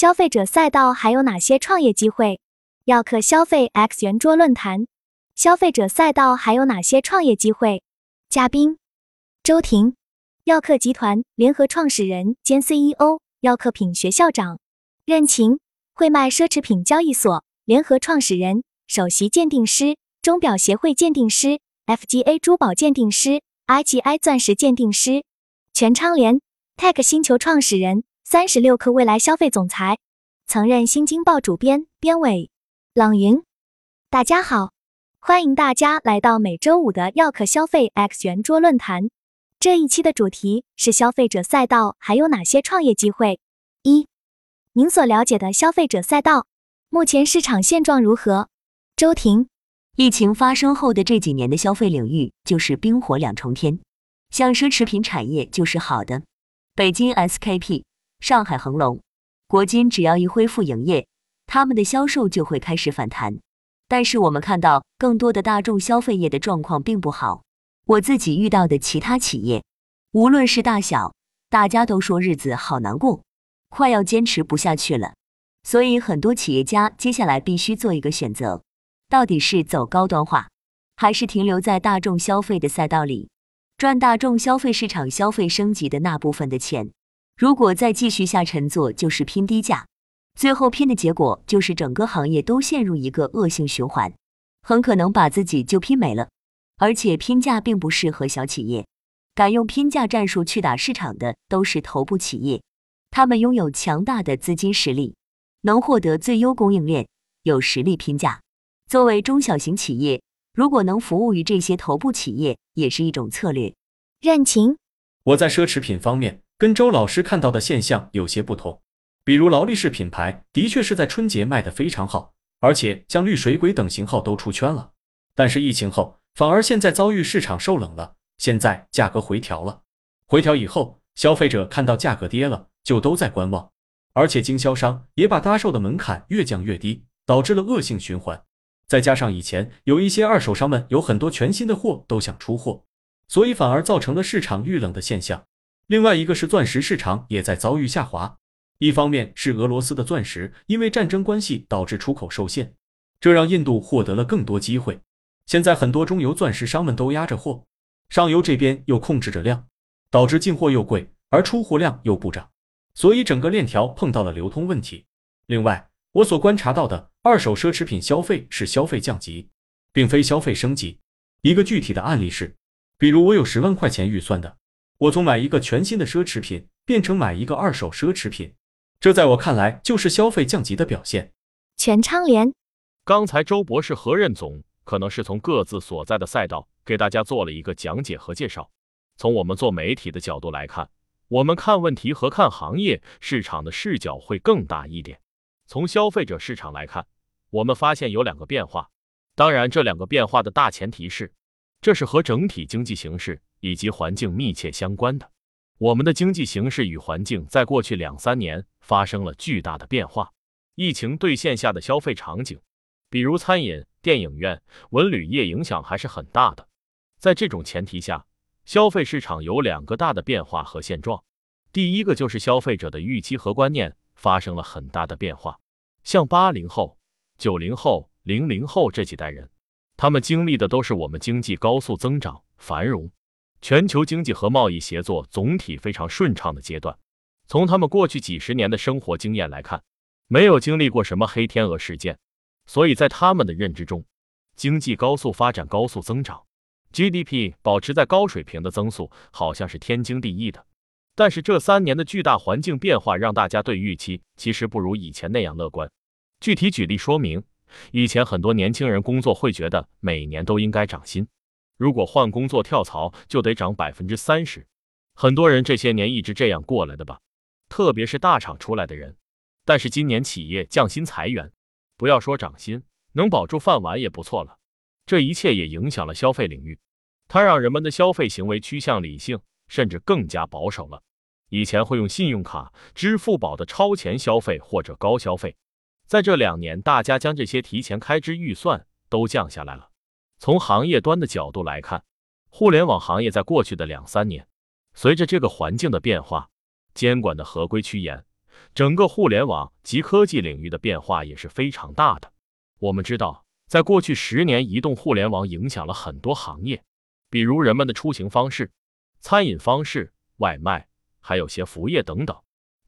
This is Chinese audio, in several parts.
消费者赛道还有哪些创业机会？耀客消费 X 圆桌论坛，消费者赛道还有哪些创业机会？嘉宾：周婷，耀客集团联合创始人兼 CEO，耀客品学校长；任晴，汇迈奢侈品交易所。联合创始人、首席鉴定师，钟表协会鉴定师，FGA 珠宝鉴定师，IGI 钻石鉴定师；全昌联，Tech 星球创始人。三十六氪未来消费总裁，曾任新京报主编、编委。朗云，大家好，欢迎大家来到每周五的耀客消费 X 圆桌论坛。这一期的主题是消费者赛道还有哪些创业机会？一，您所了解的消费者赛道，目前市场现状如何？周婷，疫情发生后的这几年的消费领域就是冰火两重天，像奢侈品产业就是好的，北京 SKP。上海恒隆、国金只要一恢复营业，他们的销售就会开始反弹。但是我们看到更多的大众消费业的状况并不好。我自己遇到的其他企业，无论是大小，大家都说日子好难过，快要坚持不下去了。所以很多企业家接下来必须做一个选择：到底是走高端化，还是停留在大众消费的赛道里，赚大众消费市场消费升级的那部分的钱？如果再继续下沉做，就是拼低价，最后拼的结果就是整个行业都陷入一个恶性循环，很可能把自己就拼没了。而且拼价并不适合小企业，敢用拼价战术去打市场的都是头部企业，他们拥有强大的资金实力，能获得最优供应链，有实力拼价。作为中小型企业，如果能服务于这些头部企业，也是一种策略。任晴，我在奢侈品方面。跟周老师看到的现象有些不同，比如劳力士品牌的确是在春节卖得非常好，而且像绿水鬼等型号都出圈了。但是疫情后，反而现在遭遇市场受冷了，现在价格回调了。回调以后，消费者看到价格跌了，就都在观望，而且经销商也把搭售的门槛越降越低，导致了恶性循环。再加上以前有一些二手商们有很多全新的货都想出货，所以反而造成了市场遇冷的现象。另外一个是钻石市场也在遭遇下滑，一方面是俄罗斯的钻石因为战争关系导致出口受限，这让印度获得了更多机会。现在很多中游钻石商们都压着货，上游这边又控制着量，导致进货又贵，而出货量又不涨，所以整个链条碰到了流通问题。另外，我所观察到的二手奢侈品消费是消费降级，并非消费升级。一个具体的案例是，比如我有十万块钱预算的。我从买一个全新的奢侈品变成买一个二手奢侈品，这在我看来就是消费降级的表现。全昌联，刚才周博士和任总可能是从各自所在的赛道给大家做了一个讲解和介绍。从我们做媒体的角度来看，我们看问题和看行业市场的视角会更大一点。从消费者市场来看，我们发现有两个变化，当然这两个变化的大前提是，这是和整体经济形势。以及环境密切相关的，我们的经济形势与环境在过去两三年发生了巨大的变化。疫情对线下的消费场景，比如餐饮、电影院、文旅业影响还是很大的。在这种前提下，消费市场有两个大的变化和现状。第一个就是消费者的预期和观念发生了很大的变化。像八零后、九零后、零零后这几代人，他们经历的都是我们经济高速增长、繁荣。全球经济和贸易协作总体非常顺畅的阶段，从他们过去几十年的生活经验来看，没有经历过什么黑天鹅事件，所以在他们的认知中，经济高速发展、高速增长，GDP 保持在高水平的增速，好像是天经地义的。但是这三年的巨大环境变化，让大家对预期其实不如以前那样乐观。具体举例说明，以前很多年轻人工作会觉得每年都应该涨薪。如果换工作跳槽就得涨百分之三十，很多人这些年一直这样过来的吧，特别是大厂出来的人。但是今年企业降薪裁员，不要说涨薪，能保住饭碗也不错了。这一切也影响了消费领域，它让人们的消费行为趋向理性，甚至更加保守了。以前会用信用卡、支付宝的超前消费或者高消费，在这两年，大家将这些提前开支预算都降下来了。从行业端的角度来看，互联网行业在过去的两三年，随着这个环境的变化，监管的合规趋严，整个互联网及科技领域的变化也是非常大的。我们知道，在过去十年，移动互联网影响了很多行业，比如人们的出行方式、餐饮方式、外卖，还有些服务业等等。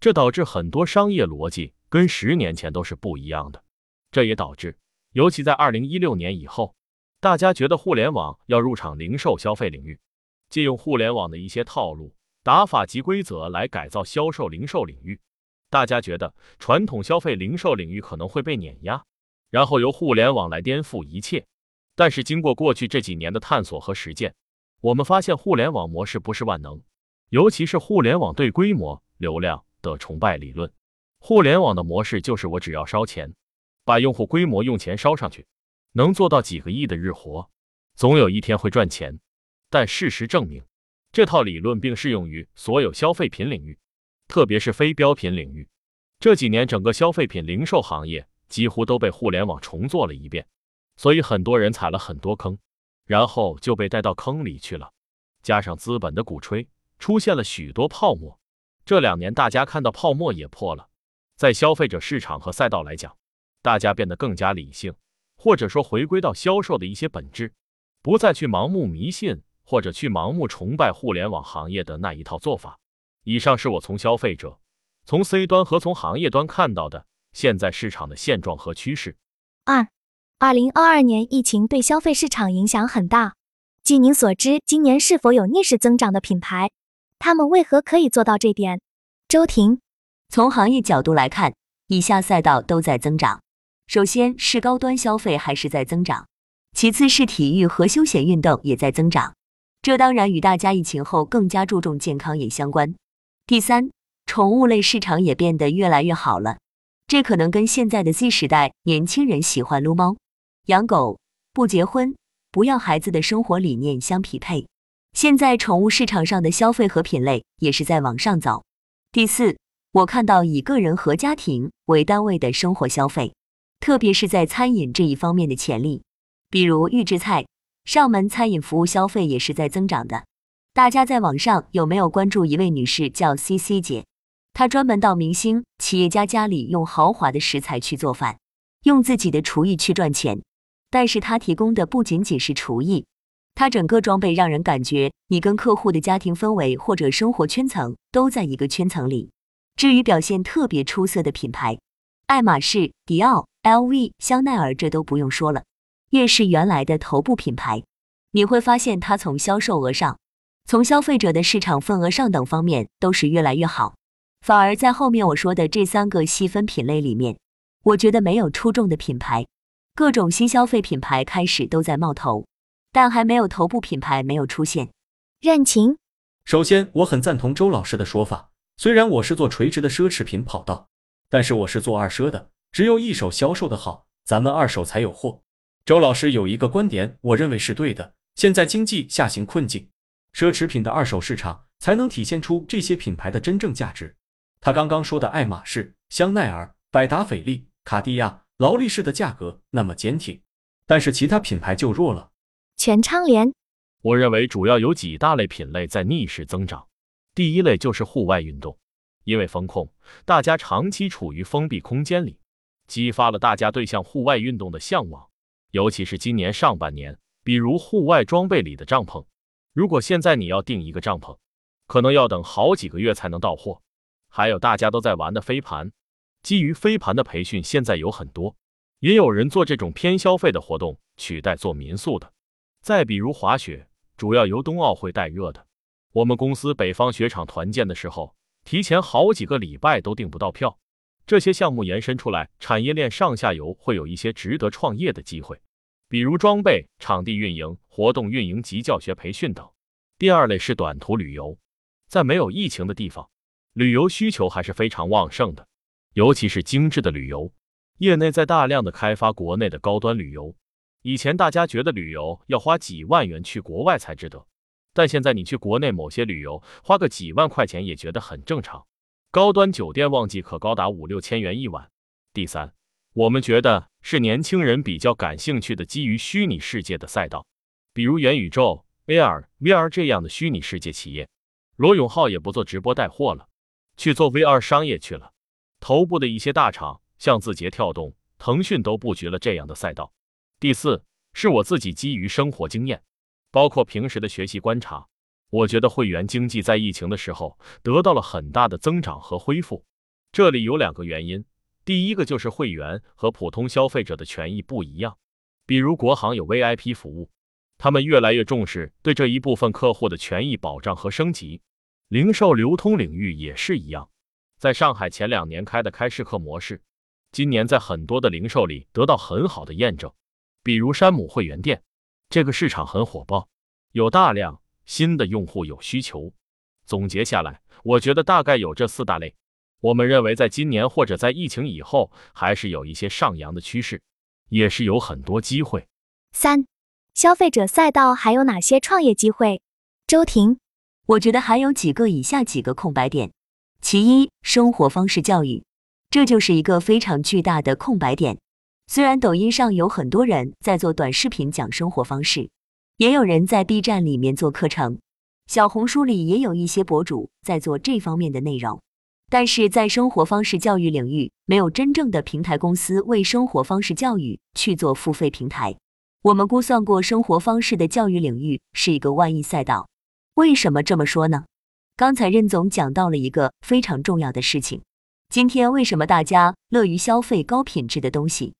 这导致很多商业逻辑跟十年前都是不一样的。这也导致，尤其在二零一六年以后，大家觉得互联网要入场零售消费领域，借用互联网的一些套路、打法及规则来改造销售零售领域。大家觉得传统消费零售领域可能会被碾压，然后由互联网来颠覆一切。但是经过过去这几年的探索和实践，我们发现互联网模式不是万能，尤其是互联网对规模、流量的崇拜理论。互联网的模式就是我只要烧钱，把用户规模用钱烧上去，能做到几个亿的日活，总有一天会赚钱。但事实证明，这套理论并适用于所有消费品领域。特别是非标品领域，这几年整个消费品零售行业几乎都被互联网重做了一遍，所以很多人踩了很多坑，然后就被带到坑里去了。加上资本的鼓吹，出现了许多泡沫。这两年大家看到泡沫也破了。在消费者市场和赛道来讲，大家变得更加理性，或者说回归到销售的一些本质，不再去盲目迷信或者去盲目崇拜互联网行业的那一套做法。以上是我从消费者、从 C 端和从行业端看到的现在市场的现状和趋势。二，二零二二年疫情对消费市场影响很大。据您所知，今年是否有逆势增长的品牌？他们为何可以做到这点？周婷，从行业角度来看，以下赛道都在增长。首先是高端消费还是在增长，其次是体育和休闲运动也在增长。这当然与大家疫情后更加注重健康也相关。第三，宠物类市场也变得越来越好了，这可能跟现在的 Z 时代年轻人喜欢撸猫、养狗、不结婚、不要孩子的生活理念相匹配。现在宠物市场上的消费和品类也是在往上走。第四，我看到以个人和家庭为单位的生活消费，特别是在餐饮这一方面的潜力，比如预制菜、上门餐饮服务消费也是在增长的。大家在网上有没有关注一位女士叫 C C 姐？她专门到明星企业家家里用豪华的食材去做饭，用自己的厨艺去赚钱。但是她提供的不仅仅是厨艺，她整个装备让人感觉你跟客户的家庭氛围或者生活圈层都在一个圈层里。至于表现特别出色的品牌，爱马仕、迪奥、L V、香奈儿这都不用说了。越是原来的头部品牌，你会发现它从销售额上。从消费者的市场份额上等方面都是越来越好，反而在后面我说的这三个细分品类里面，我觉得没有出众的品牌，各种新消费品牌开始都在冒头，但还没有头部品牌没有出现。任晴，首先我很赞同周老师的说法，虽然我是做垂直的奢侈品跑道，但是我是做二奢的，只有一手销售的好，咱们二手才有货。周老师有一个观点，我认为是对的，现在经济下行困境。奢侈品的二手市场才能体现出这些品牌的真正价值。他刚刚说的爱马仕、香奈儿、百达翡丽、卡地亚、劳力士的价格那么坚挺，但是其他品牌就弱了。全昌联，我认为主要有几大类品类在逆势增长。第一类就是户外运动，因为风控，大家长期处于封闭空间里，激发了大家对向户外运动的向往。尤其是今年上半年，比如户外装备里的帐篷。如果现在你要订一个帐篷，可能要等好几个月才能到货。还有大家都在玩的飞盘，基于飞盘的培训现在有很多，也有人做这种偏消费的活动取代做民宿的。再比如滑雪，主要由冬奥会带热的。我们公司北方雪场团建的时候，提前好几个礼拜都订不到票。这些项目延伸出来，产业链上下游会有一些值得创业的机会。比如装备、场地运营、活动运营及教学培训等。第二类是短途旅游，在没有疫情的地方，旅游需求还是非常旺盛的，尤其是精致的旅游。业内在大量的开发国内的高端旅游。以前大家觉得旅游要花几万元去国外才值得，但现在你去国内某些旅游，花个几万块钱也觉得很正常。高端酒店旺季可高达五六千元一晚。第三。我们觉得是年轻人比较感兴趣的基于虚拟世界的赛道，比如元宇宙、AR、VR 这样的虚拟世界企业。罗永浩也不做直播带货了，去做 VR 商业去了。头部的一些大厂，像字节跳动、腾讯都布局了这样的赛道。第四，是我自己基于生活经验，包括平时的学习观察，我觉得会员经济在疫情的时候得到了很大的增长和恢复。这里有两个原因，第一个就是会员和普通消费者的权益不一样，比如国行有 VIP 服务，他们越来越重视对这一部分客户的权益保障和升级。零售流通领域也是一样。在上海前两年开的开市客模式，今年在很多的零售里得到很好的验证，比如山姆会员店，这个市场很火爆，有大量新的用户有需求。总结下来，我觉得大概有这四大类。我们认为，在今年或者在疫情以后，还是有一些上扬的趋势，也是有很多机会。三、消费者赛道还有哪些创业机会？周婷，我觉得还有几个以下几个空白点。其一，生活方式教育，这就是一个非常巨大的空白点。虽然抖音上有很多人在做短视频讲生活方式，也有人在 B 站里面做课程，小红书里也有一些博主在做这方面的内容，但是在生活方式教育领域，没有真正的平台公司为生活方式教育去做付费平台。我们估算过，生活方式的教育领域是一个万亿赛道。为什么这么说呢？刚才任总讲到了一个非常重要的事情。今天为什么大家乐于消费高品质的东西，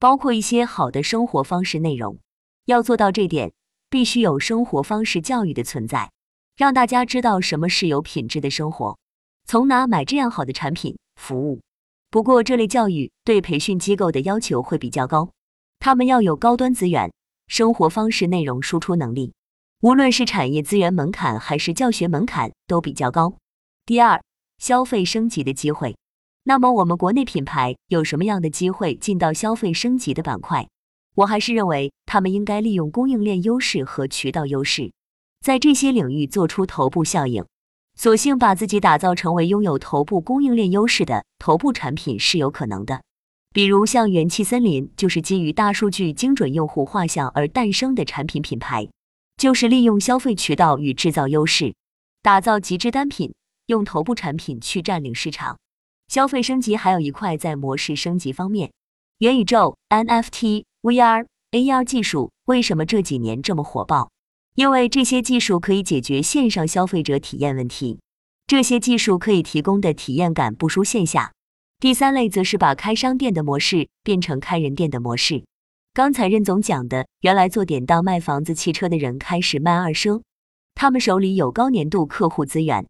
包括一些好的生活方式内容？要做到这点，必须有生活方式教育的存在，让大家知道什么是有品质的生活，从哪买这样好的产品服务。不过这类教育对培训机构的要求会比较高，他们要有高端资源、生活方式内容输出能力。无论是产业资源门槛还是教学门槛都比较高。第二，消费升级的机会。那么我们国内品牌有什么样的机会进到消费升级的板块？我还是认为他们应该利用供应链优势和渠道优势，在这些领域做出头部效应，索性把自己打造成为拥有头部供应链优势的头部产品是有可能的。比如像元气森林，就是基于大数据、精准用户画像而诞生的产品品牌。就是利用消费渠道与制造优势，打造极致单品，用头部产品去占领市场。消费升级还有一块在模式升级方面，元宇宙、NFT、VR、AR 技术为什么这几年这么火爆？因为这些技术可以解决线上消费者体验问题，这些技术可以提供的体验感不输线下。第三类则是把开商店的模式变成开人店的模式。刚才任总讲的，原来做典当卖房子、汽车的人开始卖二奢，他们手里有高年度客户资源，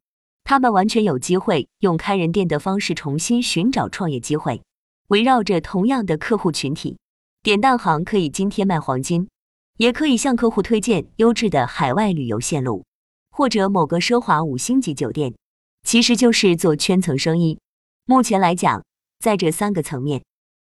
他们完全有机会用开人店的方式重新寻找创业机会。围绕着同样的客户群体，典当行可以今天卖黄金，也可以向客户推荐优质的海外旅游线路，或者某个奢华五星级酒店，其实就是做圈层生意。目前来讲，在这三个层面。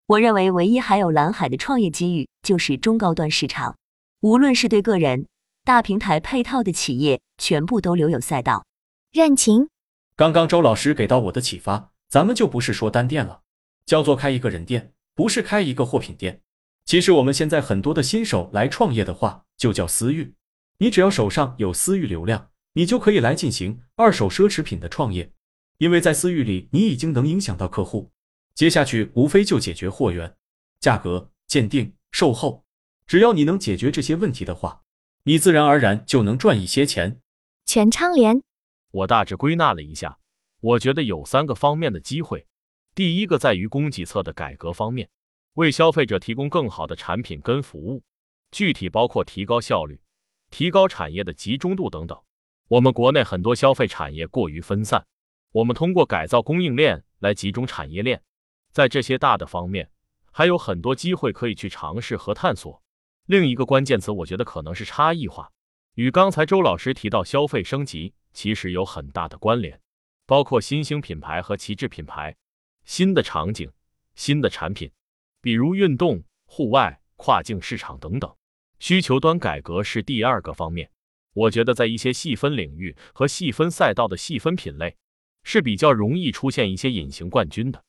我认为唯一还有蓝海的创业机遇就是中高端市场，无论是对个人、大平台配套的企业，全部都留有赛道。任情，刚刚周老师给到我的启发，咱们就不是说单店了，叫做开一个人店，不是开一个货品店。其实我们现在很多的新手来创业的话，就叫私域。你只要手上有私域流量，你就可以来进行二手奢侈品的创业，因为在私域里，你已经能影响到客户。接下去无非就解决货源、价格、鉴定、售后，只要你能解决这些问题的话，你自然而然就能赚一些钱。全昌联，我大致归纳了一下，我觉得有三个方面的机会。第一个在于供给侧的改革方面，为消费者提供更好的产品跟服务，具体包括提高效率、提高产业的集中度等等。我们国内很多消费产业过于分散，我们通过改造供应链来集中产业链。在这些大的方面，还有很多机会可以去尝试和探索。另一个关键词，我觉得可能是差异化，与刚才周老师提到消费升级其实有很大的关联，包括新兴品牌和旗帜品牌、新的场景、新的产品，比如运动、户外、跨境市场等等。需求端改革是第二个方面，我觉得在一些细分领域和细分赛道的细分品类是比较容易出现一些隐形冠军的。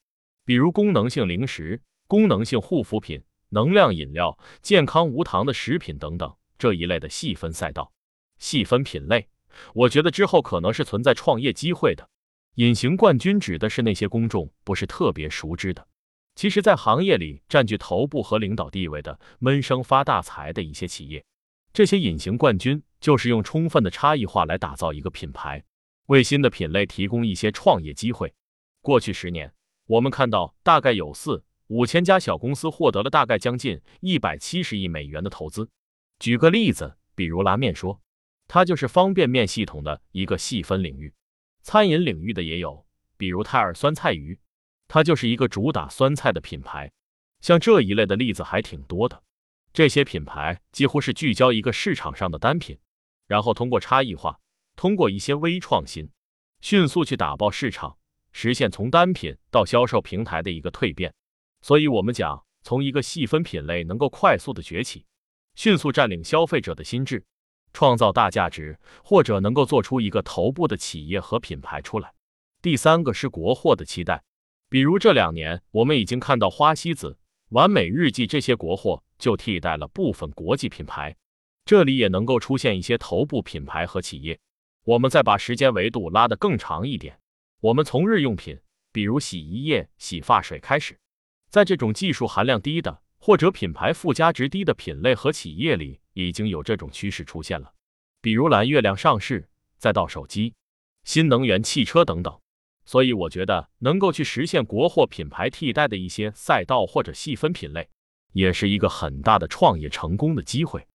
比如功能性零食、功能性护肤品、能量饮料、健康无糖的食品等等这一类的细分赛道、细分品类，我觉得之后可能是存在创业机会的。隐形冠军指的是那些公众不是特别熟知的，其实，在行业里占据头部和领导地位的、闷声发大财的一些企业。这些隐形冠军就是用充分的差异化来打造一个品牌，为新的品类提供一些创业机会。过去十年，我们看到大概有四五千家小公司获得了大概将近一百七十亿美元的投资。举个例子，比如拉面说，它就是方便面系统的一个细分领域。餐饮领域的也有，比如泰尔酸菜鱼，它就是一个主打酸菜的品牌。像这一类的例子还挺多的。这些品牌几乎是聚焦一个市场上的单品，然后通过差异化，通过一些微创新，迅速去打爆市场，实现从单品到销售平台的一个蜕变。所以，我们讲从一个细分品类能够快速的崛起，迅速占领消费者的心智，创造大价值，或者能够做出一个头部的企业和品牌出来。第三个是国货的期待，比如这两年我们已经看到花西子、完美日记这些国货。就替代了部分国际品牌，这里也能够出现一些头部品牌和企业。我们再把时间维度拉得更长一点，我们从日用品，比如洗衣液、洗发水开始，在这种技术含量低的或者品牌附加值低的品类和企业里，已经有这种趋势出现了。比如蓝月亮上市，再到手机、新能源汽车等等。所以我觉得能够去实现国货品牌替代的一些赛道或者细分品类。也是一个很大的创业成功的机会。